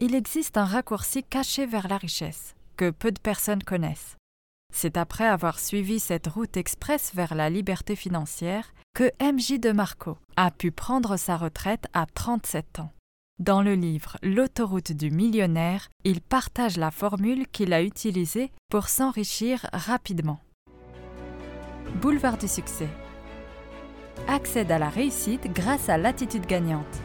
il existe un raccourci caché vers la richesse, que peu de personnes connaissent. C'est après avoir suivi cette route express vers la liberté financière que MJ de Marco a pu prendre sa retraite à 37 ans. Dans le livre L'autoroute du millionnaire, il partage la formule qu'il a utilisée pour s'enrichir rapidement. Boulevard du succès. Accède à la réussite grâce à l'attitude gagnante.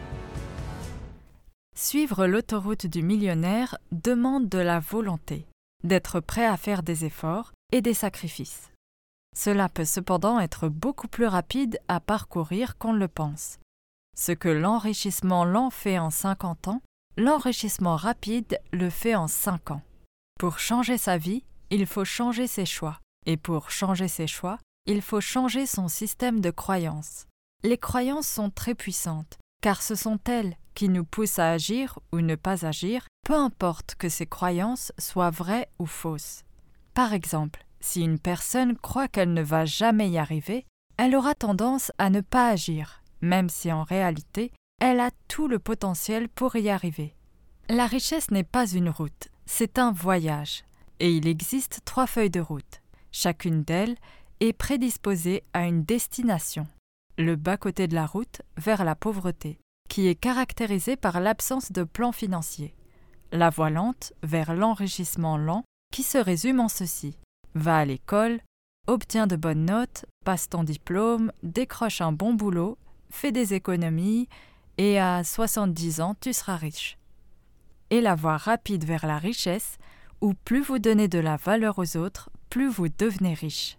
Suivre l'autoroute du millionnaire demande de la volonté, d'être prêt à faire des efforts et des sacrifices. Cela peut cependant être beaucoup plus rapide à parcourir qu'on le pense. Ce que l'enrichissement lent fait en 50 ans, l'enrichissement rapide le fait en 5 ans. Pour changer sa vie, il faut changer ses choix. Et pour changer ses choix, il faut changer son système de croyances. Les croyances sont très puissantes, car ce sont elles qui nous poussent à agir ou ne pas agir, peu importe que ces croyances soient vraies ou fausses. Par exemple, si une personne croit qu'elle ne va jamais y arriver, elle aura tendance à ne pas agir, même si en réalité, elle a tout le potentiel pour y arriver. La richesse n'est pas une route, c'est un voyage, et il existe trois feuilles de route. Chacune d'elles est prédisposée à une destination, le bas-côté de la route vers la pauvreté, qui est caractérisée par l'absence de plan financier. La voie lente vers l'enrichissement lent, qui se résume en ceci. Va à l'école, obtient de bonnes notes, passe ton diplôme, décroche un bon boulot, fais des économies, et à 70 ans tu seras riche. Et la voie rapide vers la richesse, où plus vous donnez de la valeur aux autres, plus vous devenez riche.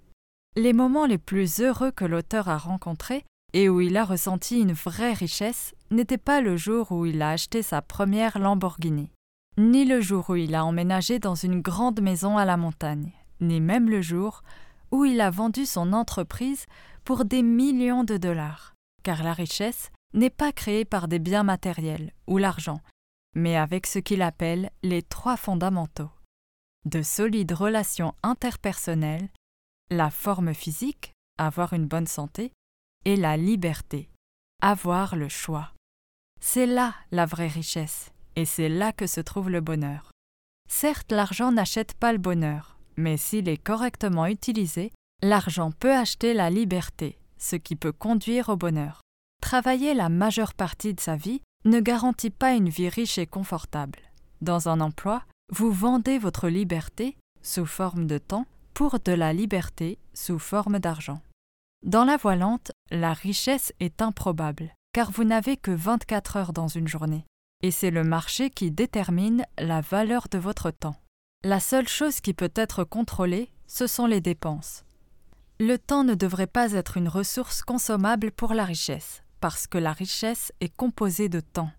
Les moments les plus heureux que l'auteur a rencontrés et où il a ressenti une vraie richesse n'étaient pas le jour où il a acheté sa première Lamborghini, ni le jour où il a emménagé dans une grande maison à la montagne, ni même le jour où il a vendu son entreprise pour des millions de dollars, car la richesse n'est pas créée par des biens matériels ou l'argent, mais avec ce qu'il appelle les trois fondamentaux. De solides relations interpersonnelles, la forme physique, avoir une bonne santé, et la liberté, avoir le choix. C'est là la vraie richesse, et c'est là que se trouve le bonheur. Certes, l'argent n'achète pas le bonheur, mais s'il est correctement utilisé, l'argent peut acheter la liberté, ce qui peut conduire au bonheur. Travailler la majeure partie de sa vie ne garantit pas une vie riche et confortable. Dans un emploi, vous vendez votre liberté, sous forme de temps, pour de la liberté sous forme d'argent. Dans la voie lente, la richesse est improbable, car vous n'avez que 24 heures dans une journée, et c'est le marché qui détermine la valeur de votre temps. La seule chose qui peut être contrôlée, ce sont les dépenses. Le temps ne devrait pas être une ressource consommable pour la richesse, parce que la richesse est composée de temps.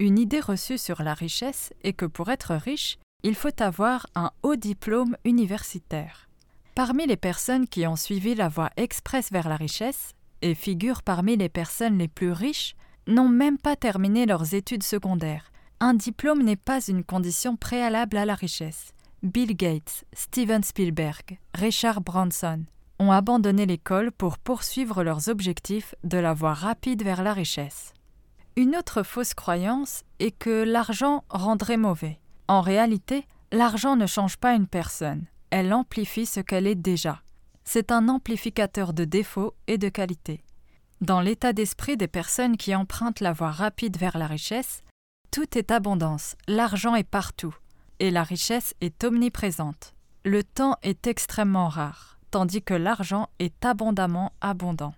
Une idée reçue sur la richesse est que pour être riche, il faut avoir un haut diplôme universitaire. Parmi les personnes qui ont suivi la voie express vers la richesse, et figurent parmi les personnes les plus riches, n'ont même pas terminé leurs études secondaires. Un diplôme n'est pas une condition préalable à la richesse. Bill Gates, Steven Spielberg, Richard Branson ont abandonné l'école pour poursuivre leurs objectifs de la voie rapide vers la richesse. Une autre fausse croyance est que l'argent rendrait mauvais. En réalité, l'argent ne change pas une personne elle amplifie ce qu'elle est déjà. C'est un amplificateur de défauts et de qualités. Dans l'état d'esprit des personnes qui empruntent la voie rapide vers la richesse, tout est abondance, l'argent est partout, et la richesse est omniprésente. Le temps est extrêmement rare, tandis que l'argent est abondamment abondant.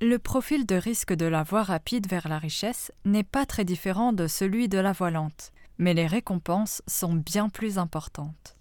Le profil de risque de la voie rapide vers la richesse n'est pas très différent de celui de la voie lente, mais les récompenses sont bien plus importantes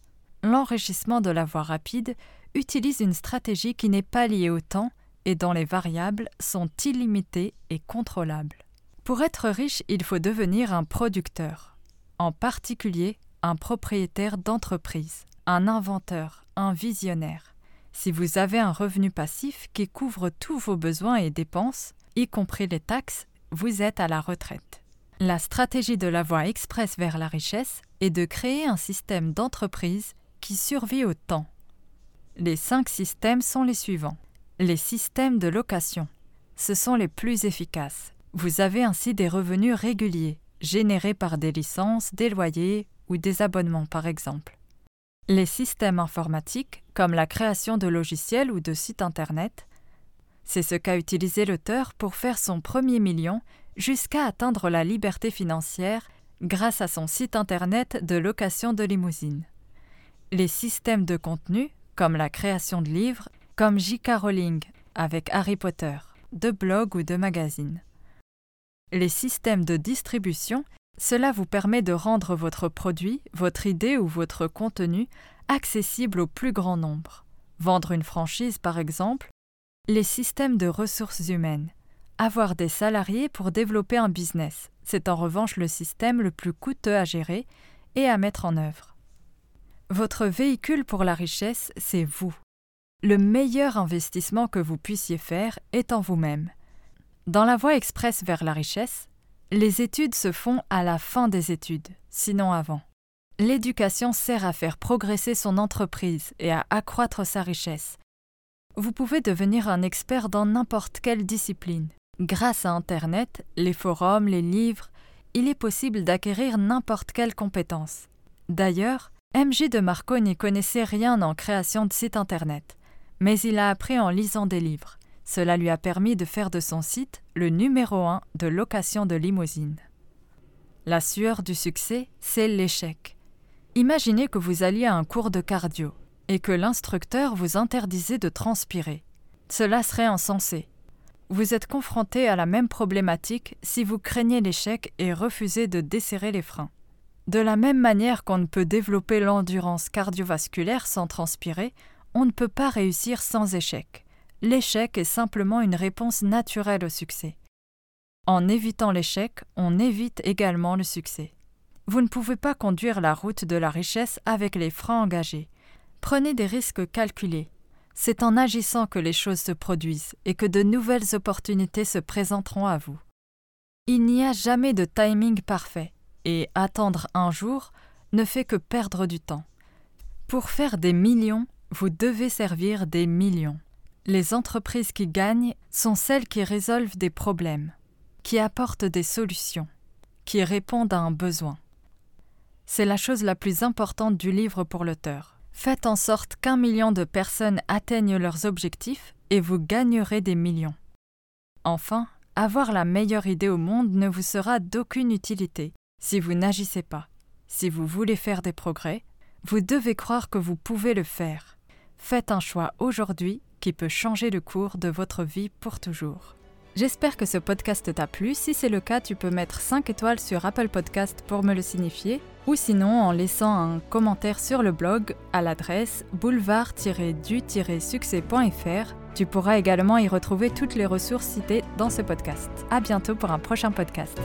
l'enrichissement de la voie rapide utilise une stratégie qui n'est pas liée au temps et dont les variables sont illimitées et contrôlables. Pour être riche, il faut devenir un producteur, en particulier un propriétaire d'entreprise, un inventeur, un visionnaire. Si vous avez un revenu passif qui couvre tous vos besoins et dépenses, y compris les taxes, vous êtes à la retraite. La stratégie de la voie express vers la richesse est de créer un système d'entreprise qui survit au temps. Les cinq systèmes sont les suivants. Les systèmes de location. Ce sont les plus efficaces. Vous avez ainsi des revenus réguliers, générés par des licences, des loyers ou des abonnements par exemple. Les systèmes informatiques, comme la création de logiciels ou de sites Internet, c'est ce qu'a utilisé l'auteur pour faire son premier million jusqu'à atteindre la liberté financière grâce à son site Internet de location de limousine. Les systèmes de contenu, comme la création de livres, comme J.K. Rowling avec Harry Potter, de blogs ou de magazines. Les systèmes de distribution, cela vous permet de rendre votre produit, votre idée ou votre contenu accessible au plus grand nombre. Vendre une franchise, par exemple, les systèmes de ressources humaines. Avoir des salariés pour développer un business, c'est en revanche le système le plus coûteux à gérer et à mettre en œuvre. Votre véhicule pour la richesse, c'est vous. Le meilleur investissement que vous puissiez faire est en vous-même. Dans la voie express vers la richesse, les études se font à la fin des études, sinon avant. L'éducation sert à faire progresser son entreprise et à accroître sa richesse. Vous pouvez devenir un expert dans n'importe quelle discipline. Grâce à Internet, les forums, les livres, il est possible d'acquérir n'importe quelle compétence. D'ailleurs, MJ de Marco n'y connaissait rien en création de site Internet, mais il a appris en lisant des livres. Cela lui a permis de faire de son site le numéro un de location de limousine. La sueur du succès, c'est l'échec. Imaginez que vous alliez à un cours de cardio et que l'instructeur vous interdisait de transpirer. Cela serait insensé. Vous êtes confronté à la même problématique si vous craignez l'échec et refusez de desserrer les freins. De la même manière qu'on ne peut développer l'endurance cardiovasculaire sans transpirer, on ne peut pas réussir sans échec l'échec est simplement une réponse naturelle au succès. En évitant l'échec, on évite également le succès. Vous ne pouvez pas conduire la route de la richesse avec les freins engagés. Prenez des risques calculés. C'est en agissant que les choses se produisent et que de nouvelles opportunités se présenteront à vous. Il n'y a jamais de timing parfait, et attendre un jour ne fait que perdre du temps. Pour faire des millions, vous devez servir des millions. Les entreprises qui gagnent sont celles qui résolvent des problèmes, qui apportent des solutions, qui répondent à un besoin. C'est la chose la plus importante du livre pour l'auteur. Faites en sorte qu'un million de personnes atteignent leurs objectifs et vous gagnerez des millions. Enfin, avoir la meilleure idée au monde ne vous sera d'aucune utilité si vous n'agissez pas. Si vous voulez faire des progrès, vous devez croire que vous pouvez le faire. Faites un choix aujourd'hui qui peut changer le cours de votre vie pour toujours. J'espère que ce podcast t'a plu. Si c'est le cas, tu peux mettre 5 étoiles sur Apple Podcast pour me le signifier, ou sinon en laissant un commentaire sur le blog à l'adresse boulevard-du-succès.fr. Tu pourras également y retrouver toutes les ressources citées dans ce podcast. À bientôt pour un prochain podcast.